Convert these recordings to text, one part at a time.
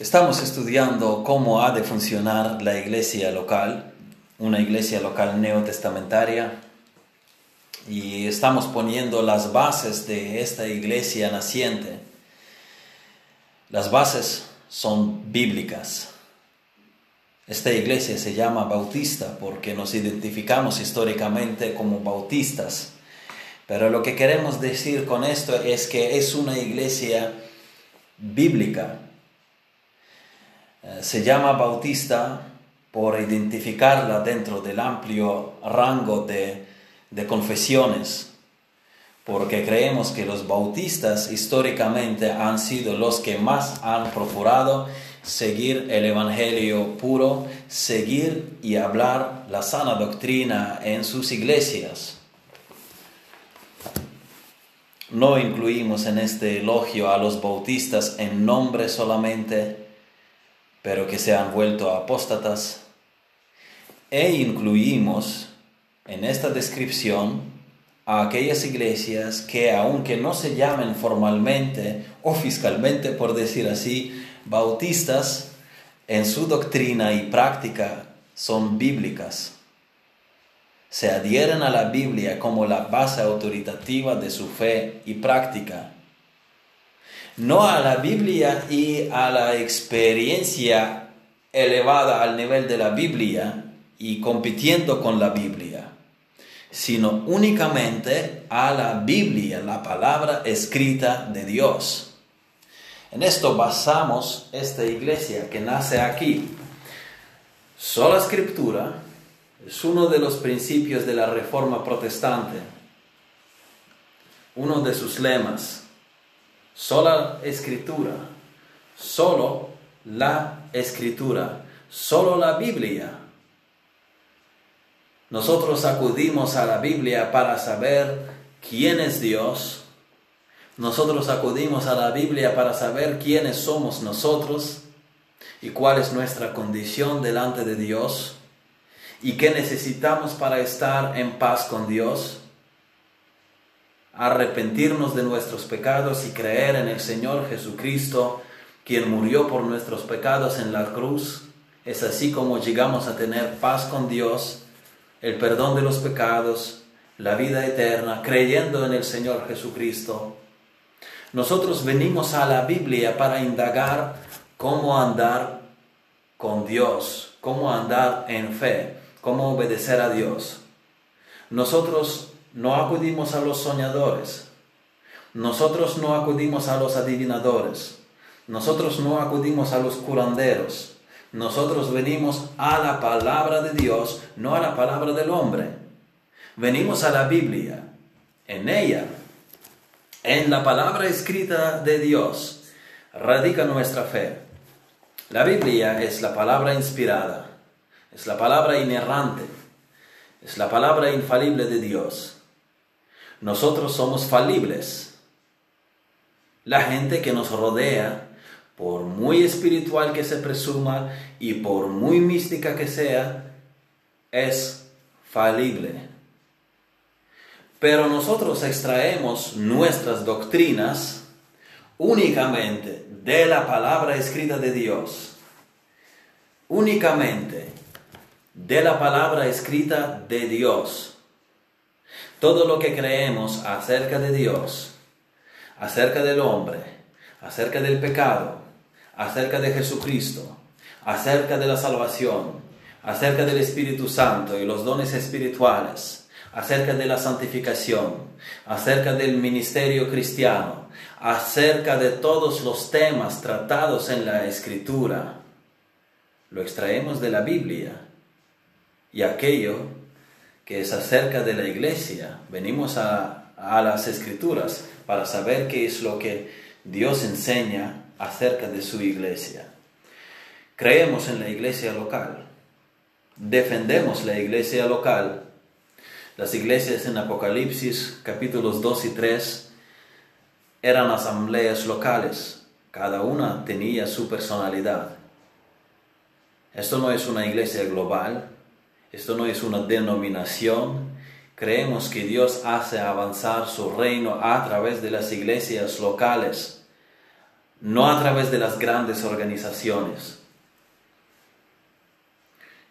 Estamos estudiando cómo ha de funcionar la iglesia local, una iglesia local neotestamentaria, y estamos poniendo las bases de esta iglesia naciente. Las bases son bíblicas. Esta iglesia se llama bautista porque nos identificamos históricamente como bautistas. Pero lo que queremos decir con esto es que es una iglesia bíblica se llama bautista por identificarla dentro del amplio rango de, de confesiones, porque creemos que los bautistas históricamente han sido los que más han procurado seguir el Evangelio puro, seguir y hablar la sana doctrina en sus iglesias. No incluimos en este elogio a los bautistas en nombre solamente, pero que se han vuelto apóstatas, e incluimos en esta descripción a aquellas iglesias que aunque no se llamen formalmente o fiscalmente, por decir así, bautistas, en su doctrina y práctica son bíblicas. Se adhieren a la Biblia como la base autoritativa de su fe y práctica no a la Biblia y a la experiencia elevada al nivel de la Biblia y compitiendo con la Biblia, sino únicamente a la Biblia, la palabra escrita de Dios. En esto basamos esta iglesia que nace aquí. Sola escritura es uno de los principios de la reforma protestante, uno de sus lemas sola escritura, solo la escritura, solo la Biblia. Nosotros acudimos a la Biblia para saber quién es Dios. Nosotros acudimos a la Biblia para saber quiénes somos nosotros y cuál es nuestra condición delante de Dios y qué necesitamos para estar en paz con Dios arrepentirnos de nuestros pecados y creer en el Señor Jesucristo, quien murió por nuestros pecados en la cruz. Es así como llegamos a tener paz con Dios, el perdón de los pecados, la vida eterna, creyendo en el Señor Jesucristo. Nosotros venimos a la Biblia para indagar cómo andar con Dios, cómo andar en fe, cómo obedecer a Dios. Nosotros no acudimos a los soñadores, nosotros no acudimos a los adivinadores, nosotros no acudimos a los curanderos, nosotros venimos a la palabra de Dios, no a la palabra del hombre. Venimos a la Biblia, en ella, en la palabra escrita de Dios, radica nuestra fe. La Biblia es la palabra inspirada, es la palabra inerrante, es la palabra infalible de Dios. Nosotros somos falibles. La gente que nos rodea, por muy espiritual que se presuma y por muy mística que sea, es falible. Pero nosotros extraemos nuestras doctrinas únicamente de la palabra escrita de Dios. Únicamente de la palabra escrita de Dios. Todo lo que creemos acerca de Dios, acerca del hombre, acerca del pecado, acerca de Jesucristo, acerca de la salvación, acerca del Espíritu Santo y los dones espirituales, acerca de la santificación, acerca del ministerio cristiano, acerca de todos los temas tratados en la Escritura, lo extraemos de la Biblia y aquello que es acerca de la iglesia. Venimos a, a las escrituras para saber qué es lo que Dios enseña acerca de su iglesia. Creemos en la iglesia local, defendemos la iglesia local. Las iglesias en Apocalipsis capítulos 2 y 3 eran asambleas locales, cada una tenía su personalidad. Esto no es una iglesia global, esto no es una denominación. Creemos que Dios hace avanzar su reino a través de las iglesias locales, no a través de las grandes organizaciones.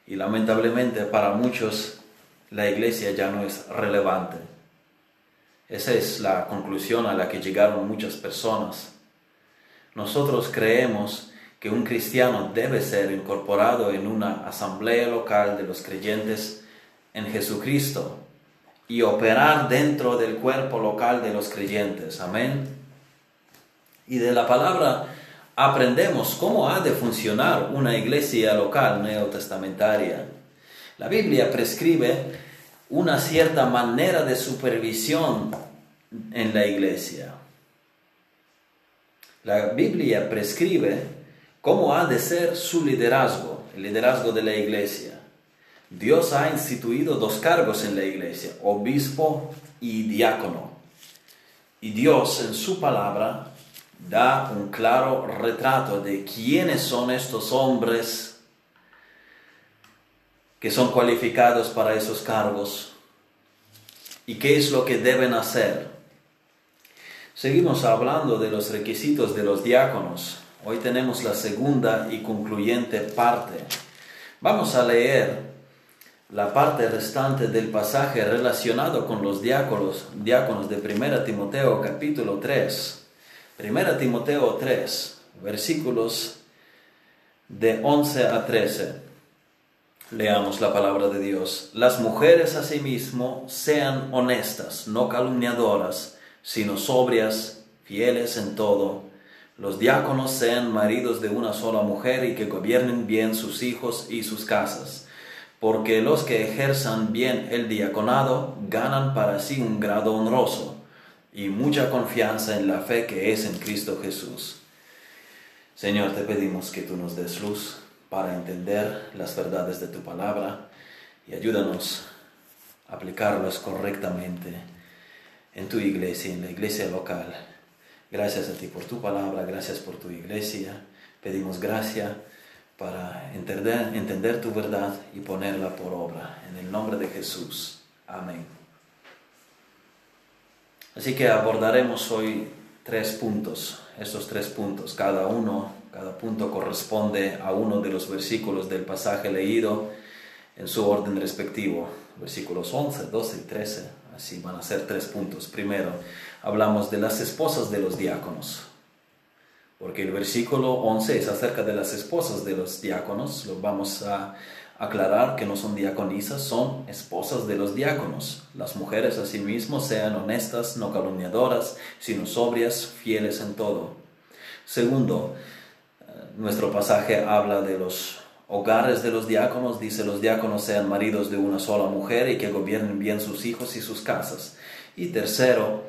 Y lamentablemente para muchos la iglesia ya no es relevante. Esa es la conclusión a la que llegaron muchas personas. Nosotros creemos que un cristiano debe ser incorporado en una asamblea local de los creyentes en Jesucristo y operar dentro del cuerpo local de los creyentes. Amén. Y de la palabra aprendemos cómo ha de funcionar una iglesia local neotestamentaria. La Biblia prescribe una cierta manera de supervisión en la iglesia. La Biblia prescribe cómo ha de ser su liderazgo, el liderazgo de la iglesia. Dios ha instituido dos cargos en la iglesia, obispo y diácono. Y Dios en su palabra da un claro retrato de quiénes son estos hombres que son cualificados para esos cargos y qué es lo que deben hacer. Seguimos hablando de los requisitos de los diáconos. Hoy tenemos la segunda y concluyente parte. Vamos a leer la parte restante del pasaje relacionado con los diáconos, diáconos de 1 Timoteo capítulo 3. 1 Timoteo 3, versículos de 11 a 13. Leamos la palabra de Dios. Las mujeres asimismo sean honestas, no calumniadoras, sino sobrias, fieles en todo. Los diáconos sean maridos de una sola mujer y que gobiernen bien sus hijos y sus casas, porque los que ejerzan bien el diaconado ganan para sí un grado honroso y mucha confianza en la fe que es en Cristo Jesús. Señor, te pedimos que tú nos des luz para entender las verdades de tu palabra y ayúdanos a aplicarlas correctamente en tu iglesia, en la iglesia local. Gracias a ti por tu palabra, gracias por tu iglesia. Pedimos gracia para entender, tu verdad y ponerla por obra. En el nombre de Jesús. Amén. Así que abordaremos hoy tres puntos, estos tres puntos, cada uno cada punto corresponde a uno de los versículos del pasaje leído en su orden respectivo. Versículos 11, 12 y 13. Así van a ser tres puntos. Primero, hablamos de las esposas de los diáconos. Porque el versículo 11 es acerca de las esposas de los diáconos. Lo vamos a aclarar que no son diaconisas, son esposas de los diáconos. Las mujeres asimismo sean honestas, no calumniadoras, sino sobrias, fieles en todo. Segundo, nuestro pasaje habla de los hogares de los diáconos, dice los diáconos sean maridos de una sola mujer y que gobiernen bien sus hijos y sus casas. Y tercero,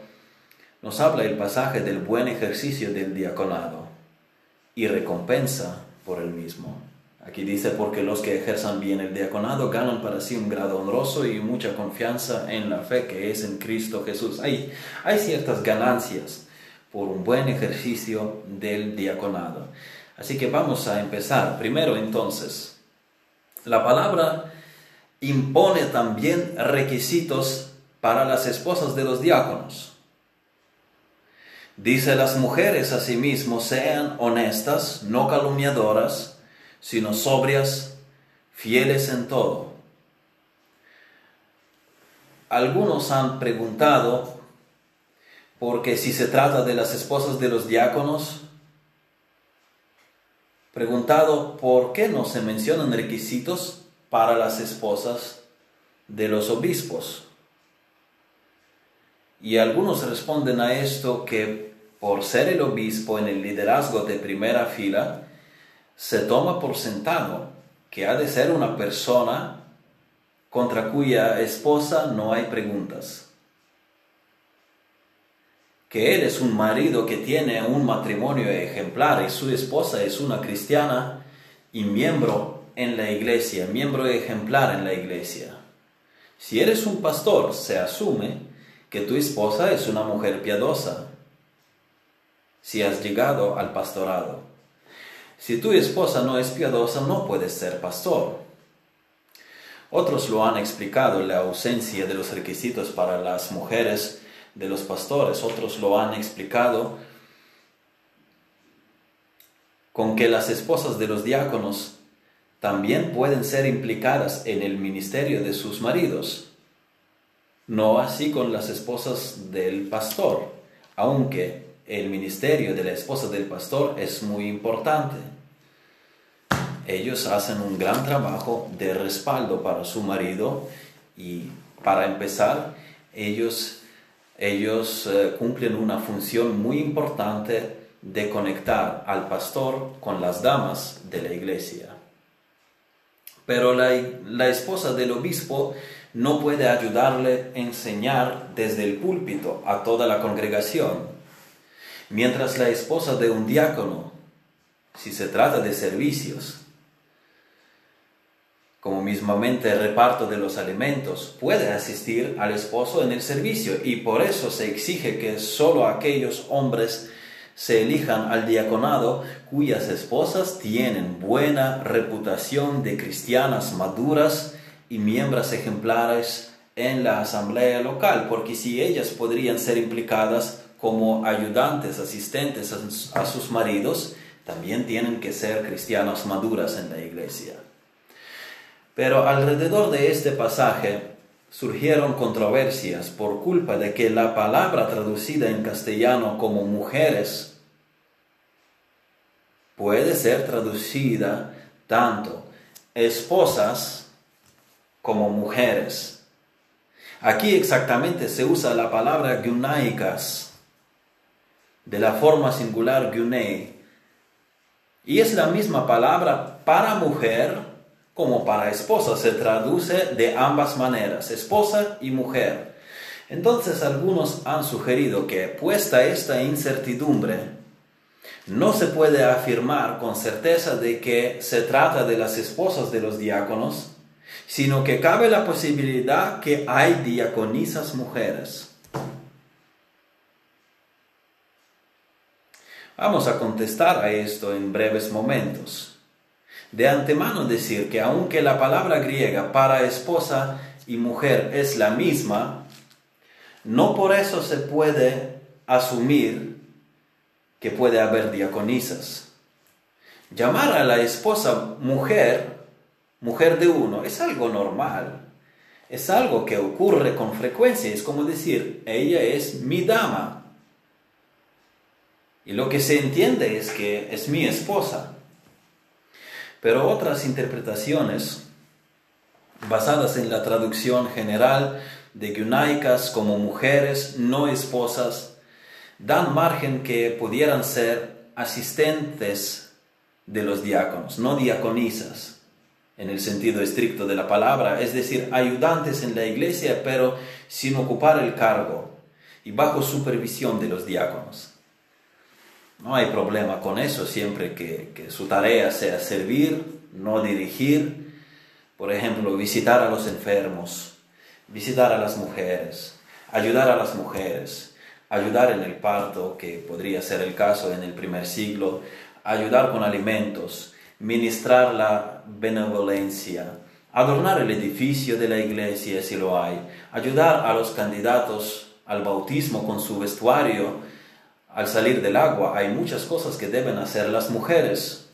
nos habla el pasaje del buen ejercicio del diaconado y recompensa por el mismo. Aquí dice, porque los que ejerzan bien el diaconado ganan para sí un grado honroso y mucha confianza en la fe que es en Cristo Jesús. Hay, hay ciertas ganancias por un buen ejercicio del diaconado. Así que vamos a empezar. Primero entonces, la palabra impone también requisitos para las esposas de los diáconos. Dice las mujeres asimismo sean honestas, no calumniadoras, sino sobrias, fieles en todo. Algunos han preguntado, porque si se trata de las esposas de los diáconos, preguntado por qué no se mencionan requisitos para las esposas de los obispos. Y algunos responden a esto que por ser el obispo en el liderazgo de primera fila, se toma por sentado que ha de ser una persona contra cuya esposa no hay preguntas que él es un marido que tiene un matrimonio ejemplar y su esposa es una cristiana y miembro en la iglesia, miembro ejemplar en la iglesia. Si eres un pastor, se asume que tu esposa es una mujer piadosa, si has llegado al pastorado. Si tu esposa no es piadosa, no puedes ser pastor. Otros lo han explicado la ausencia de los requisitos para las mujeres de los pastores, otros lo han explicado con que las esposas de los diáconos también pueden ser implicadas en el ministerio de sus maridos. No así con las esposas del pastor, aunque el ministerio de la esposa del pastor es muy importante. Ellos hacen un gran trabajo de respaldo para su marido y para empezar, ellos, ellos eh, cumplen una función muy importante de conectar al pastor con las damas de la iglesia. Pero la, la esposa del obispo no puede ayudarle a enseñar desde el púlpito a toda la congregación, mientras la esposa de un diácono, si se trata de servicios, como mismamente el reparto de los alimentos, puede asistir al esposo en el servicio y por eso se exige que solo aquellos hombres se elijan al diaconado cuyas esposas tienen buena reputación de cristianas maduras y miembros ejemplares en la asamblea local, porque si ellas podrían ser implicadas como ayudantes, asistentes a sus maridos, también tienen que ser cristianas maduras en la iglesia. Pero alrededor de este pasaje surgieron controversias por culpa de que la palabra traducida en castellano como mujeres puede ser traducida tanto esposas como mujeres. Aquí exactamente se usa la palabra gunaicas de la forma singular gunei y es la misma palabra para mujer como para esposa. Se traduce de ambas maneras, esposa y mujer. Entonces algunos han sugerido que puesta esta incertidumbre, no se puede afirmar con certeza de que se trata de las esposas de los diáconos, sino que cabe la posibilidad que hay diaconisas mujeres. Vamos a contestar a esto en breves momentos. De antemano decir que aunque la palabra griega para esposa y mujer es la misma, no por eso se puede asumir que puede haber diaconisas. Llamar a la esposa mujer, mujer de uno, es algo normal. Es algo que ocurre con frecuencia. Es como decir, ella es mi dama. Y lo que se entiende es que es mi esposa. Pero otras interpretaciones, basadas en la traducción general de gunaicas como mujeres no esposas, dan margen que pudieran ser asistentes de los diáconos, no diaconisas en el sentido estricto de la palabra, es decir, ayudantes en la iglesia, pero sin ocupar el cargo y bajo supervisión de los diáconos. No hay problema con eso siempre que, su tarea sea servir, no dirigir, por ejemplo, visitar a los enfermos, visitar a las mujeres, ayudar a las mujeres, ayudar en el parto, que podría ser el caso en el primer siglo, ayudar con alimentos, ministrar la benevolencia, adornar el edificio de la iglesia si lo hay, ayudar a los candidatos al bautismo con su vestuario al salir del agua. Hay muchas cosas que deben hacer las mujeres.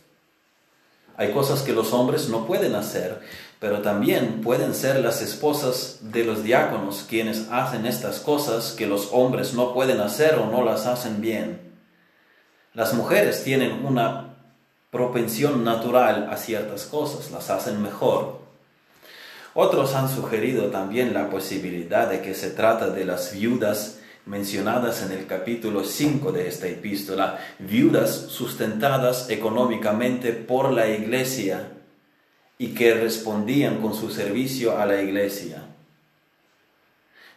Hay cosas que los hombres no pueden hacer pero también pueden ser las esposas de los diáconos quienes hacen estas cosas que los hombres no pueden hacer o no las hacen bien. Las mujeres tienen una propensión natural a ciertas cosas, las hacen mejor. Otros han sugerido también la posibilidad de que se trata de las viudas mencionadas en el capítulo 5 de esta epístola, viudas sustentadas económicamente por la iglesia y que respondían con su servicio a la iglesia.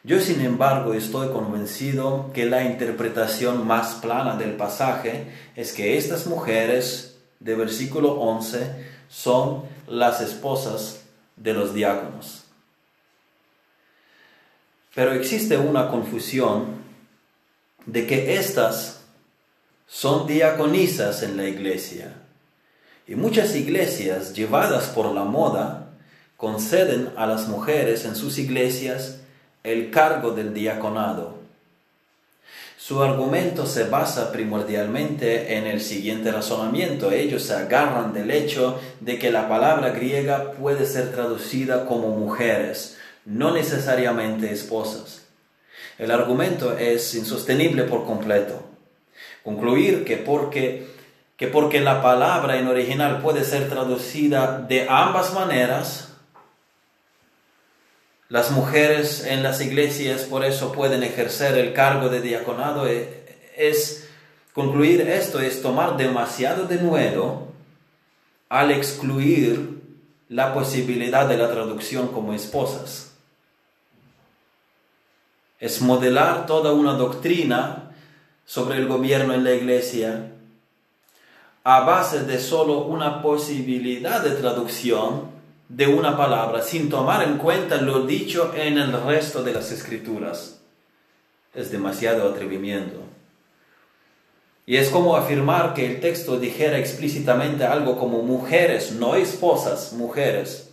Yo, sin embargo, estoy convencido que la interpretación más plana del pasaje es que estas mujeres de versículo 11 son las esposas de los diáconos. Pero existe una confusión de que estas son diaconisas en la iglesia y muchas iglesias llevadas por la moda conceden a las mujeres en sus iglesias el cargo del diaconado. Su argumento se basa primordialmente en el siguiente razonamiento. Ellos se agarran del hecho de que la palabra griega puede ser traducida como mujeres, no necesariamente esposas. El argumento es insostenible por completo. Concluir que porque, que porque la palabra en original puede ser traducida de ambas maneras, las mujeres en las iglesias por eso pueden ejercer el cargo de diaconado. Eh, es concluir esto, es tomar demasiado de nuevo al excluir la posibilidad de la traducción como esposas. Es modelar toda una doctrina sobre el gobierno en la iglesia a base de solo una posibilidad de traducción de una palabra sin tomar en cuenta lo dicho en el resto de las escrituras. Es demasiado atrevimiento. Y es como afirmar que el texto dijera explícitamente algo como mujeres, no esposas, mujeres.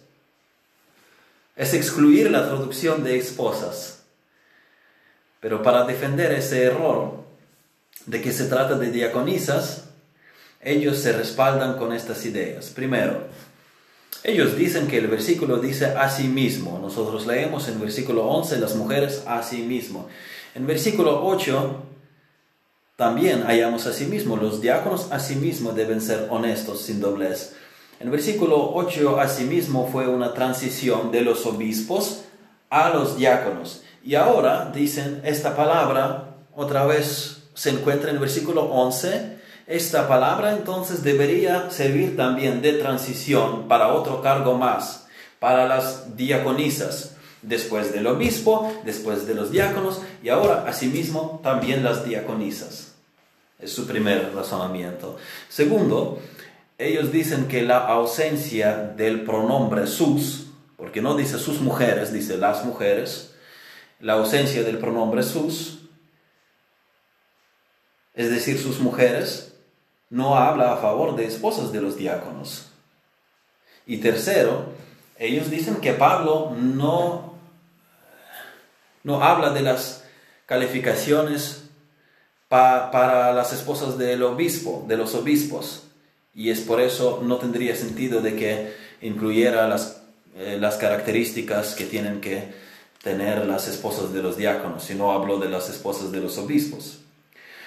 Es excluir la traducción de esposas. Pero para defender ese error de que se trata de diaconisas, ellos se respaldan con estas ideas. Primero, ellos dicen que el versículo dice a sí mismo. Nosotros leemos en versículo 11 las mujeres a sí mismo. En versículo 8 también hallamos a sí mismo. Los diáconos a sí mismo deben ser honestos, sin doblez. En versículo 8 a sí mismo fue una transición de los obispos a los diáconos. Y ahora dicen esta palabra otra vez se encuentra en el versículo 11 esta palabra entonces debería servir también de transición para otro cargo más, para las diaconisas, después del obispo, después de los diáconos y ahora asimismo también las diaconisas. Es su primer razonamiento. Segundo, ellos dicen que la ausencia del pronombre sus, porque no dice sus mujeres, dice las mujeres, la ausencia del pronombre sus, es decir, sus mujeres, no habla a favor de esposas de los diáconos. Y tercero, ellos dicen que Pablo no, no habla de las calificaciones para las esposas del obispo, de los obispos. Y es por eso no tendría sentido de que incluyera las, eh, las características que tienen que tener las esposas de los diáconos, sino habló de las esposas de los obispos.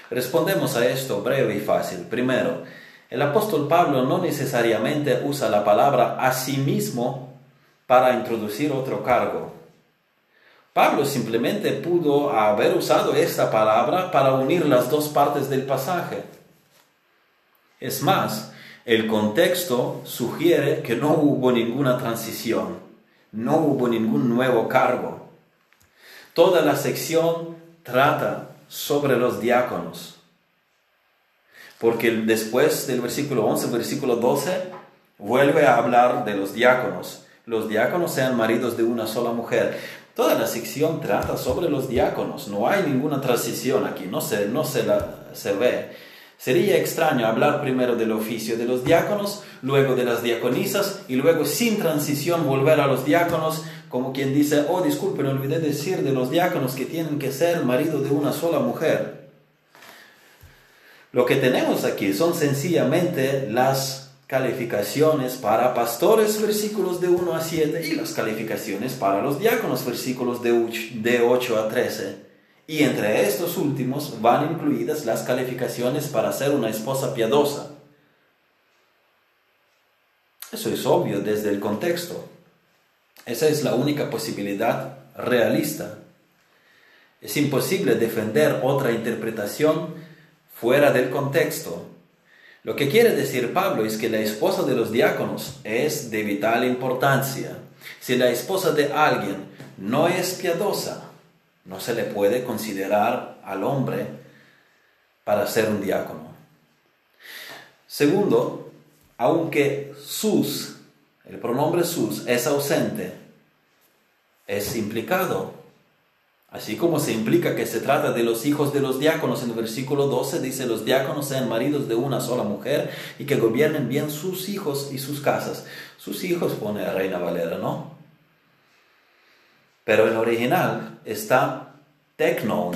Respondemos a esto breve y fácil. Primero, el apóstol Pablo no necesariamente usa la palabra a sí mismo para introducir otro cargo. Pablo simplemente pudo haber usado esta palabra para unir las dos partes del pasaje. Es más, el contexto sugiere que no hubo ninguna transición, no hubo ningún nuevo cargo. Toda la sección trata sobre los diáconos. Porque después del versículo 11, versículo 12, vuelve a hablar de los diáconos. Los diáconos sean maridos de una sola mujer. Toda la sección trata sobre los diáconos. No hay ninguna transición aquí, no se, no se, la, se ve. Sería extraño hablar primero del oficio de los diáconos, luego de las diaconisas y luego sin transición volver a los diáconos como quien dice, oh disculpen, olvidé decir de los diáconos que tienen que ser marido de una sola mujer. Lo que tenemos aquí son sencillamente las calificaciones para pastores, versículos de 1 a 7, y las calificaciones para los diáconos, versículos de 8 a 13. Y entre estos últimos van incluidas las calificaciones para ser una esposa piadosa. Eso es obvio desde el contexto. Esa es la única posibilidad realista. Es imposible defender otra interpretación fuera del contexto. Lo que quiere decir Pablo es que la esposa de los diáconos es de vital importancia. Si la esposa de alguien no es piadosa, no se le puede considerar al hombre para ser un diácono. Segundo, aunque sus el pronombre sus es ausente, es implicado. Así como se implica que se trata de los hijos de los diáconos, en el versículo 12 dice, los diáconos sean maridos de una sola mujer y que gobiernen bien sus hijos y sus casas. Sus hijos pone a Reina Valera, ¿no? Pero en original está technon,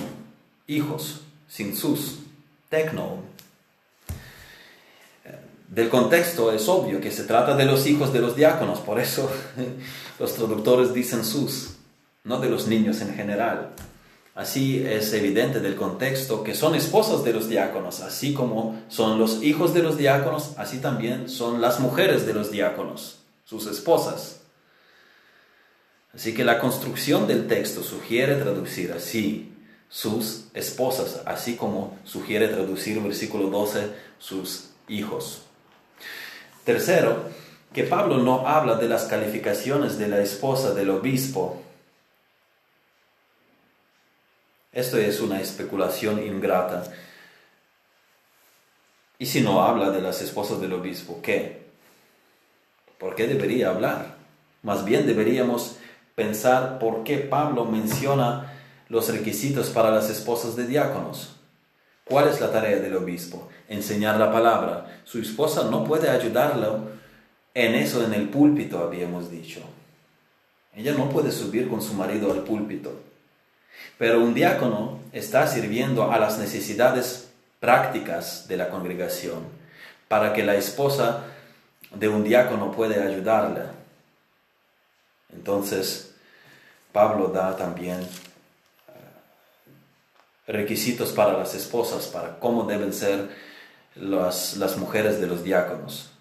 hijos, sin sus, tecno. Del contexto es obvio que se trata de los hijos de los diáconos, por eso los traductores dicen sus, no de los niños en general. Así es evidente del contexto que son esposas de los diáconos, así como son los hijos de los diáconos, así también son las mujeres de los diáconos, sus esposas. Así que la construcción del texto sugiere traducir así sus esposas, así como sugiere traducir versículo 12 sus hijos. Tercero, que Pablo no habla de las calificaciones de la esposa del obispo, Esto es una especulación ingrata. ¿Y si no habla de las esposas del obispo, qué? ¿Por qué debería hablar? Más bien deberíamos pensar por qué Pablo menciona los requisitos para las esposas de diáconos. ¿Cuál es la tarea del obispo? Enseñar la palabra. Su esposa no puede ayudarlo en eso en el púlpito, habíamos dicho. Ella no puede subir con su marido al púlpito. Pero un diácono está sirviendo a las necesidades prácticas de la congregación para que la esposa de un diácono pueda ayudarla. Entonces, Pablo da también requisitos para las esposas, para cómo deben ser las, las mujeres de los diáconos.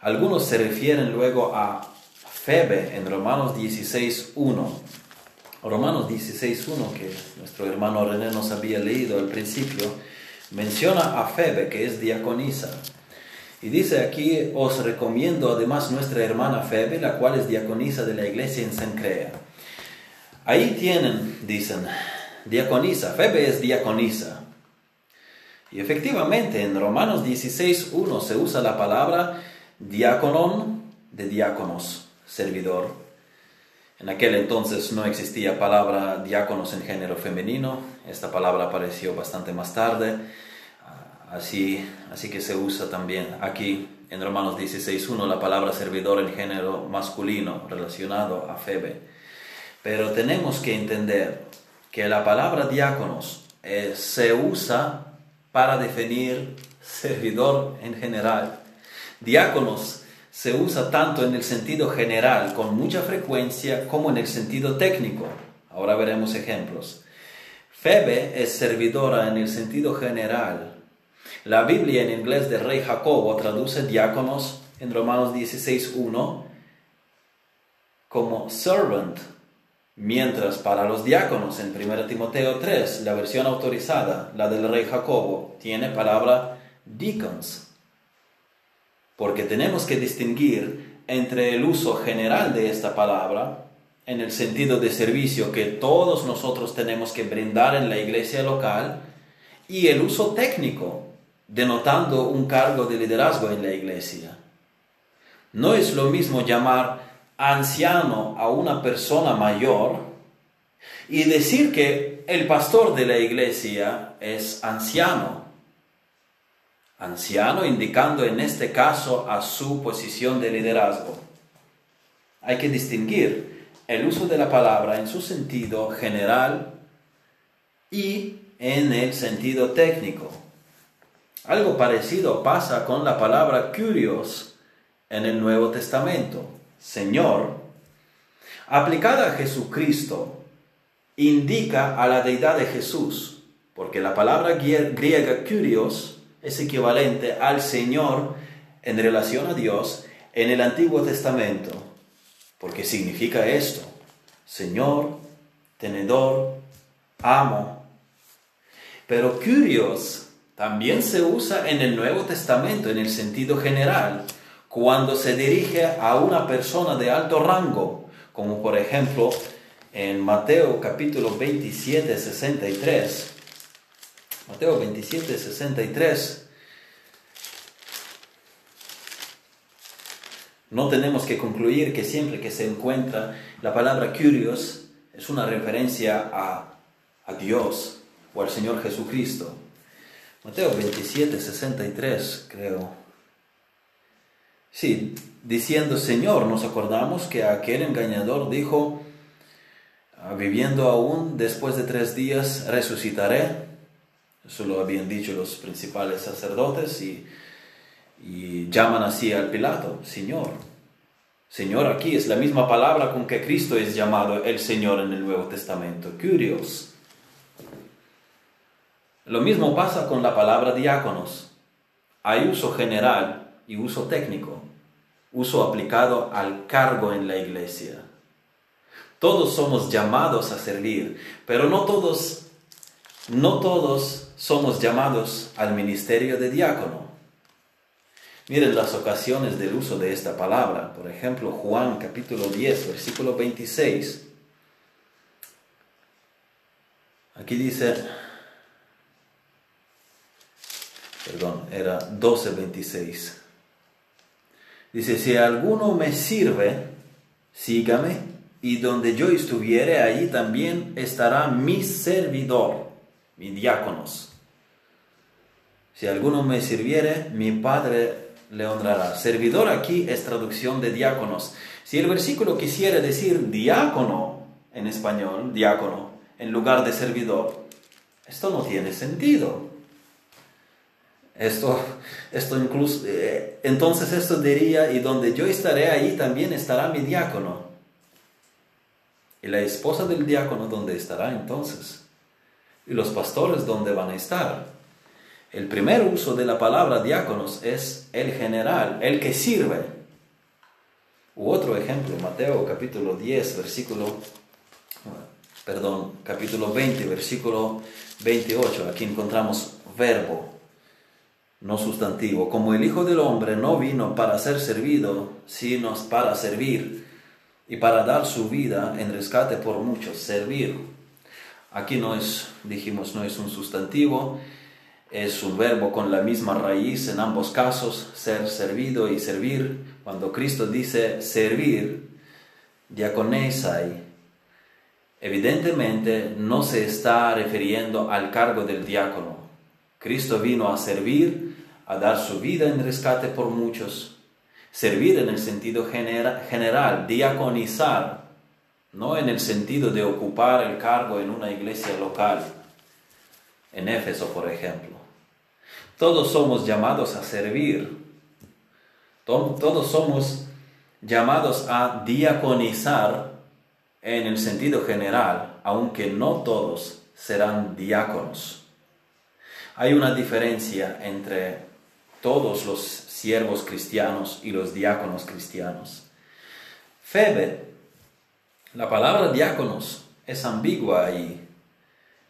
Algunos se refieren luego a Febe en Romanos 16.1 Romanos 16.1, que nuestro hermano René nos había leído al principio, menciona a Febe, que es diaconisa. Y dice aquí, os recomiendo además nuestra hermana Febe, la cual es diaconisa de la iglesia en Sencrea. Ahí tienen, dicen, diaconisa. Febe es diaconisa. Y efectivamente en Romanos 16.1 se usa la palabra diáconon de diáconos, servidor. En aquel entonces no existía palabra diáconos en género femenino, esta palabra apareció bastante más tarde, ah, así, así que se usa también aquí en Romanos 16.1 la palabra servidor en género masculino relacionado a Febe. Pero tenemos que entender que la palabra diáconos eh, se usa para definir servidor en general. Diáconos se usa tanto en el sentido general con mucha frecuencia como en el sentido técnico. Ahora veremos ejemplos. Febe es servidora en el sentido general. La Biblia en inglés de Rey Jacobo traduce diáconos en Romanos 16.1 como servant, mientras para los diáconos en 1 Timoteo 3, la versión autorizada, la del Rey Jacobo, tiene palabra deacons porque tenemos que distinguir entre el uso general de esta palabra, en el sentido de servicio que todos nosotros tenemos que brindar en la iglesia local, y el uso técnico, denotando un cargo de liderazgo en la iglesia. No es lo mismo llamar anciano a una persona mayor y decir que el pastor de la iglesia es anciano anciano, indicando en este caso a su posición de liderazgo. Hay que distinguir el uso de la palabra en su sentido general y en el sentido técnico. Algo parecido pasa con la palabra curios en el Nuevo Testamento. Señor, aplicada a Jesucristo, indica a la deidad de Jesús, porque la palabra griega curios es equivalente al Señor en relación a Dios en el Antiguo Testamento. Porque significa esto, Señor, tenedor, amo. Pero curios también se usa en el Nuevo Testamento en el sentido general, cuando se dirige a una persona de alto rango, como por ejemplo en Mateo capítulo 27, 63. Mateo 27, 63. No tenemos que concluir que siempre que se encuentra la palabra curios es una referencia a, a Dios o al Señor Jesucristo. Mateo 27, 63, creo. Sí, diciendo Señor, nos acordamos que aquel engañador dijo, viviendo aún después de tres días resucitaré. Eso lo habían dicho los principales sacerdotes y, y llaman así al Pilato, Señor. Señor aquí es la misma palabra con que Cristo es llamado el Señor en el Nuevo Testamento, Curios. Lo mismo pasa con la palabra diáconos. Hay uso general y uso técnico, uso aplicado al cargo en la iglesia. Todos somos llamados a servir, pero no todos, no todos somos llamados al ministerio de diácono. Miren las ocasiones del uso de esta palabra. Por ejemplo, Juan capítulo 10, versículo 26. Aquí dice, perdón, era 12, 26. Dice, si alguno me sirve, sígame, y donde yo estuviere, allí también estará mi servidor, mi diáconos. Si alguno me sirviere, mi Padre le honrará. Servidor aquí es traducción de diáconos. Si el versículo quisiera decir diácono en español, diácono, en lugar de servidor, esto no tiene sentido. Esto, esto incluso, eh, entonces esto diría, y donde yo estaré ahí también estará mi diácono. Y la esposa del diácono, ¿dónde estará entonces? Y los pastores, ¿dónde van a estar? El primer uso de la palabra diáconos es el general, el que sirve. U otro ejemplo, Mateo capítulo 10, versículo, perdón, capítulo 20, versículo 28. Aquí encontramos verbo, no sustantivo. Como el Hijo del Hombre no vino para ser servido, sino para servir y para dar su vida en rescate por muchos, servir. Aquí no es, dijimos, no es un sustantivo, es un verbo con la misma raíz en ambos casos, ser servido y servir. Cuando Cristo dice servir, diaconesai, evidentemente no se está refiriendo al cargo del diácono. Cristo vino a servir, a dar su vida en rescate por muchos. Servir en el sentido general, diaconizar, no en el sentido de ocupar el cargo en una iglesia local, en Éfeso por ejemplo. Todos somos llamados a servir. Todos somos llamados a diaconizar en el sentido general, aunque no todos serán diáconos. Hay una diferencia entre todos los siervos cristianos y los diáconos cristianos. Febe, la palabra diáconos es ambigua y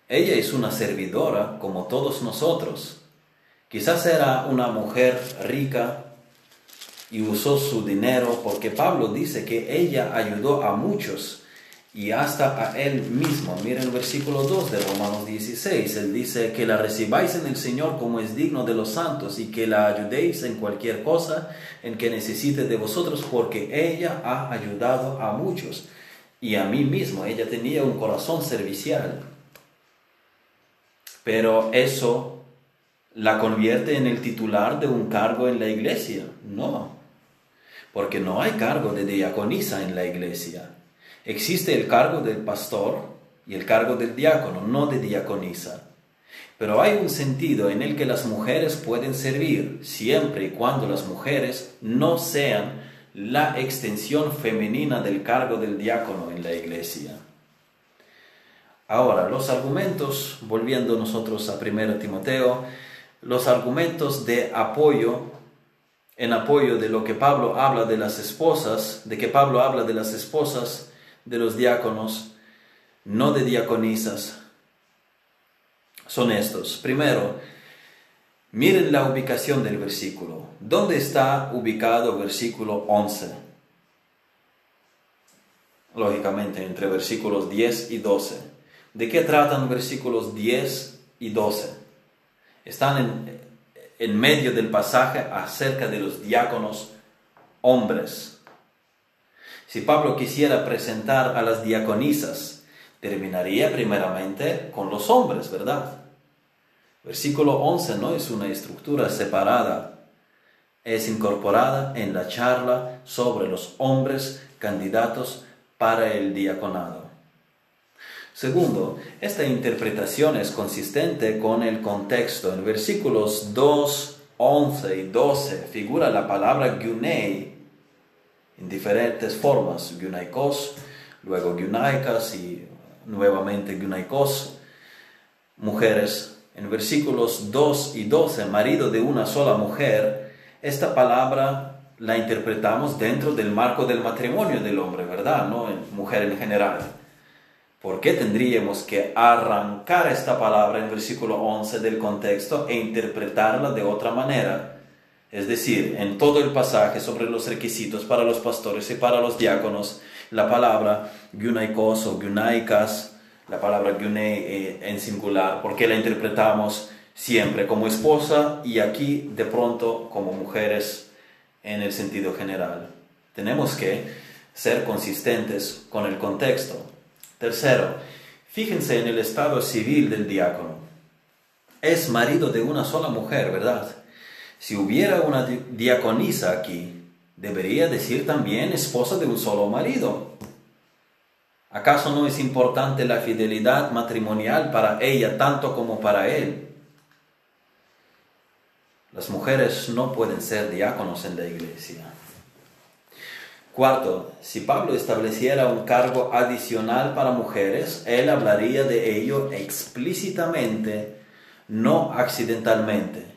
ella es una servidora como todos nosotros. Quizás era una mujer rica y usó su dinero porque Pablo dice que ella ayudó a muchos y hasta a él mismo. Miren el versículo 2 de Romanos 16. Él dice que la recibáis en el Señor como es digno de los santos y que la ayudéis en cualquier cosa en que necesite de vosotros porque ella ha ayudado a muchos y a mí mismo. Ella tenía un corazón servicial. Pero eso la convierte en el titular de un cargo en la iglesia. No, porque no hay cargo de diaconisa en la iglesia. Existe el cargo del pastor y el cargo del diácono, no de diaconisa. Pero hay un sentido en el que las mujeres pueden servir siempre y cuando las mujeres no sean la extensión femenina del cargo del diácono en la iglesia. Ahora, los argumentos, volviendo nosotros a 1 Timoteo, los argumentos de apoyo, en apoyo de lo que Pablo habla de las esposas, de que Pablo habla de las esposas de los diáconos, no de diaconisas, son estos. Primero, miren la ubicación del versículo. ¿Dónde está ubicado el versículo 11? Lógicamente, entre versículos 10 y 12. ¿De qué tratan versículos 10 y 12? están en, medio del pasaje acerca de los diáconos hombres. Si Pablo quisiera presentar a las diaconisas, terminaría primeramente con los hombres, ¿verdad? Versículo 11 no es una estructura separada, es incorporada en la charla sobre los hombres candidatos para el diaconado. Segundo, esta interpretación es consistente con el contexto. En versículos 2, 11 y 12 figura la palabra gyunei en diferentes formas, gyunaikos, luego gyunaikas y nuevamente gyunaikos, mujeres. En versículos 2 y 12, marido de una sola mujer, esta palabra la interpretamos dentro del marco del matrimonio del hombre, ¿verdad? No en mujer en general. ¿Por qué tendríamos que arrancar esta palabra en versículo 11 del contexto e interpretarla de otra manera? Es decir, en todo el pasaje sobre los requisitos para los pastores y para los diáconos, la palabra gunaikos o gunaikas, la palabra gunei eh, en singular, ¿por qué la interpretamos siempre como esposa y aquí de pronto como mujeres en el sentido general? Tenemos que ser consistentes con el contexto. Tercero, fíjense en el estado civil del diácono. Es marido de una sola mujer, ¿verdad? Si hubiera una diaconisa aquí, debería decir también esposa de un solo marido. ¿Acaso no es importante la fidelidad matrimonial para ella tanto como para él? Las mujeres no pueden ser diáconos en la iglesia. Cuarto, si Pablo estableciera un cargo adicional para mujeres, él hablaría de ello explícitamente, no accidentalmente.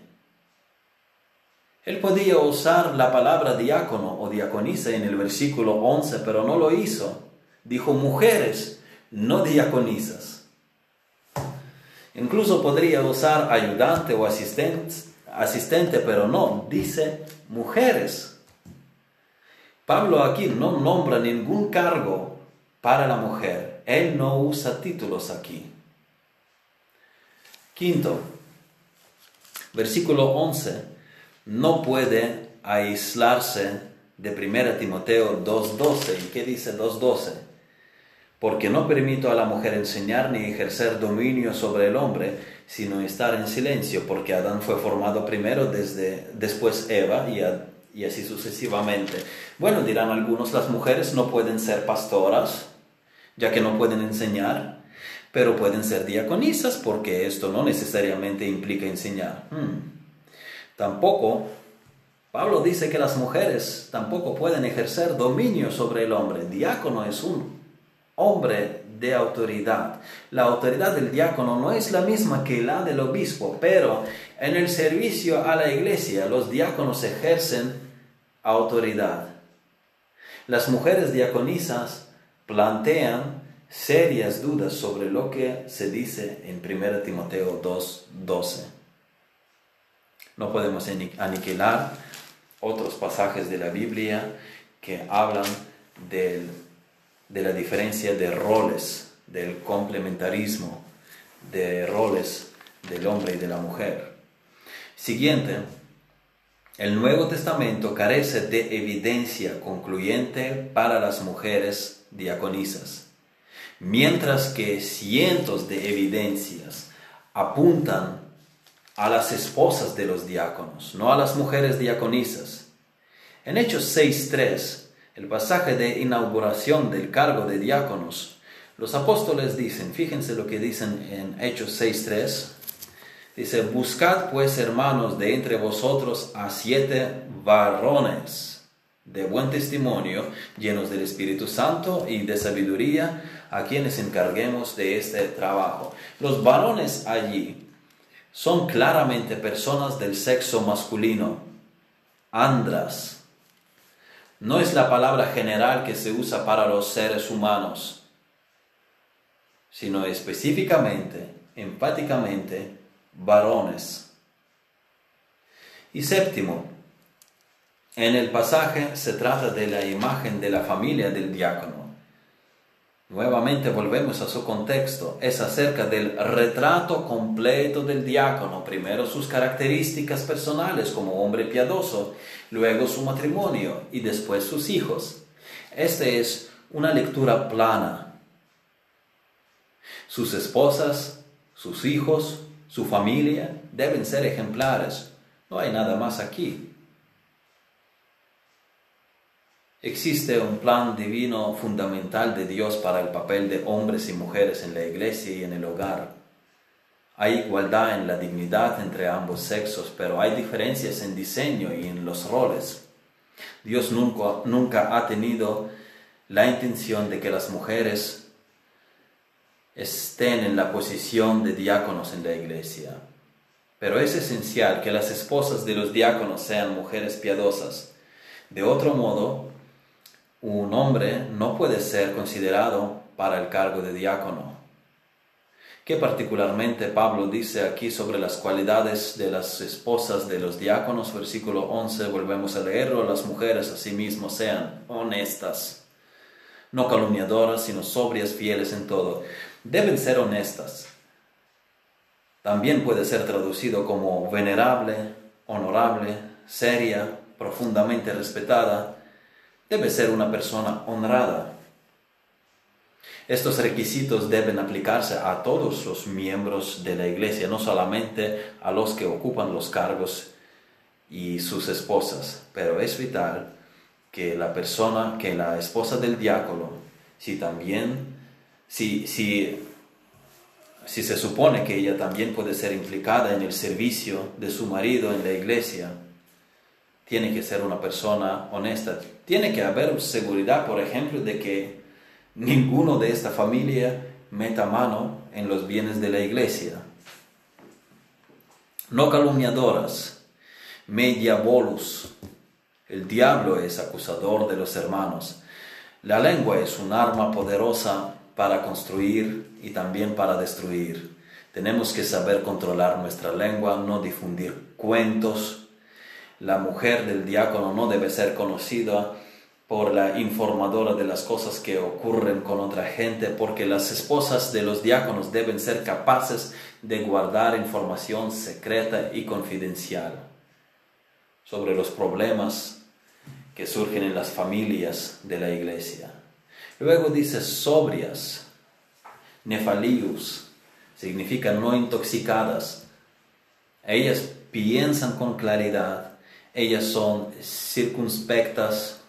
Él podía usar la palabra diácono o diaconisa en el versículo 11, pero no lo hizo. Dijo mujeres, no diaconisas. Incluso podría usar ayudante o asistente, asistente, pero no, dice mujeres. Pablo aquí no nombra ningún cargo para la mujer. Él no usa títulos aquí. Quinto, versículo 11, no puede aislarse de 1 Timoteo 2.12. ¿Y qué dice 2.12? Porque no permito a la mujer enseñar ni ejercer dominio sobre el hombre, sino estar en silencio, porque Adán fue formado primero, desde, después Eva, y así sucesivamente. Bueno, dirán algunos, las mujeres no pueden ser pastoras, ya que no pueden enseñar, pero pueden ser diaconisas porque esto no necesariamente implica enseñar. Hmm. Tampoco, Pablo dice que las mujeres tampoco pueden ejercer dominio sobre el hombre. Diácono es un hombre de autoridad. La autoridad del diácono no es la misma que la del obispo, pero en el servicio a la iglesia los diáconos ejercen autoridad. Las mujeres diaconisas plantean serias dudas sobre lo que se dice en 1 Timoteo 2.12. No podemos aniquilar otros pasajes de la Biblia que hablan de la diferencia de roles, del complementarismo de roles del hombre y de la mujer. Siguiente, el Nuevo Testamento carece de evidencia concluyente para las mujeres diaconisas, mientras que cientos de evidencias apuntan a las esposas de los diáconos, no a las mujeres diaconisas. En Hechos 6.3, el pasaje de inauguración del cargo de diáconos, los apóstoles dicen, fíjense lo que dicen en Hechos 6.3, Dice, buscad pues hermanos de entre vosotros a siete varones de buen testimonio, llenos del Espíritu Santo y de sabiduría, a quienes encarguemos de este trabajo. Los varones allí son claramente personas del sexo masculino, andras. No es la palabra general que se usa para los seres humanos, sino específicamente, empáticamente, varones. Y séptimo, en el pasaje se trata de la imagen de la familia del diácono. Nuevamente volvemos a su contexto. Es acerca del retrato completo del diácono. Primero sus características personales como hombre piadoso, luego su matrimonio y después sus hijos. Esta es una lectura plana. Sus esposas, sus hijos, su familia deben ser ejemplares. No hay nada más aquí. Existe un plan divino fundamental de Dios para el papel de hombres y mujeres en la iglesia y en el hogar. Hay igualdad en la dignidad entre ambos sexos, pero hay diferencias en diseño y en los roles. Dios nunca, nunca ha tenido la intención de que las mujeres estén en la posición de diáconos en la iglesia. Pero es esencial que las esposas de los diáconos sean mujeres piadosas. De otro modo, un hombre no puede ser considerado para el cargo de diácono. ¿Qué particularmente Pablo dice aquí sobre las cualidades de las esposas de los diáconos? Versículo 11, volvemos a leerlo, las mujeres asimismo sean honestas, no calumniadoras, sino sobrias, fieles en todo. Deben ser honestas. También puede ser traducido como venerable, honorable, seria, profundamente respetada, debe ser una persona honrada. Estos requisitos deben aplicarse a todos los miembros de la iglesia, no solamente a los que ocupan los cargos y sus esposas, pero es vital que la persona, que la esposa del diácono, si también, si, si, si se supone que ella también puede ser implicada en el servicio de su marido en la iglesia, tiene que ser una persona honesta. Tiene que haber seguridad, por ejemplo, de que ninguno de esta familia meta mano en los bienes de la iglesia. No calumniadoras, media bolus. El diablo es acusador de los hermanos. La lengua es un arma poderosa para construir y también para destruir. Tenemos que saber controlar nuestra lengua, no difundir cuentos, la mujer del diácono no debe ser conocida por la informadora de las cosas que ocurren con otra gente, porque las esposas de los diáconos deben ser capaces de guardar información secreta y confidencial sobre los problemas que surgen en las familias de la iglesia. Luego dice sobrias, nefalius, significa no intoxicadas. Ellas piensan con claridad, ellas son circunspectas,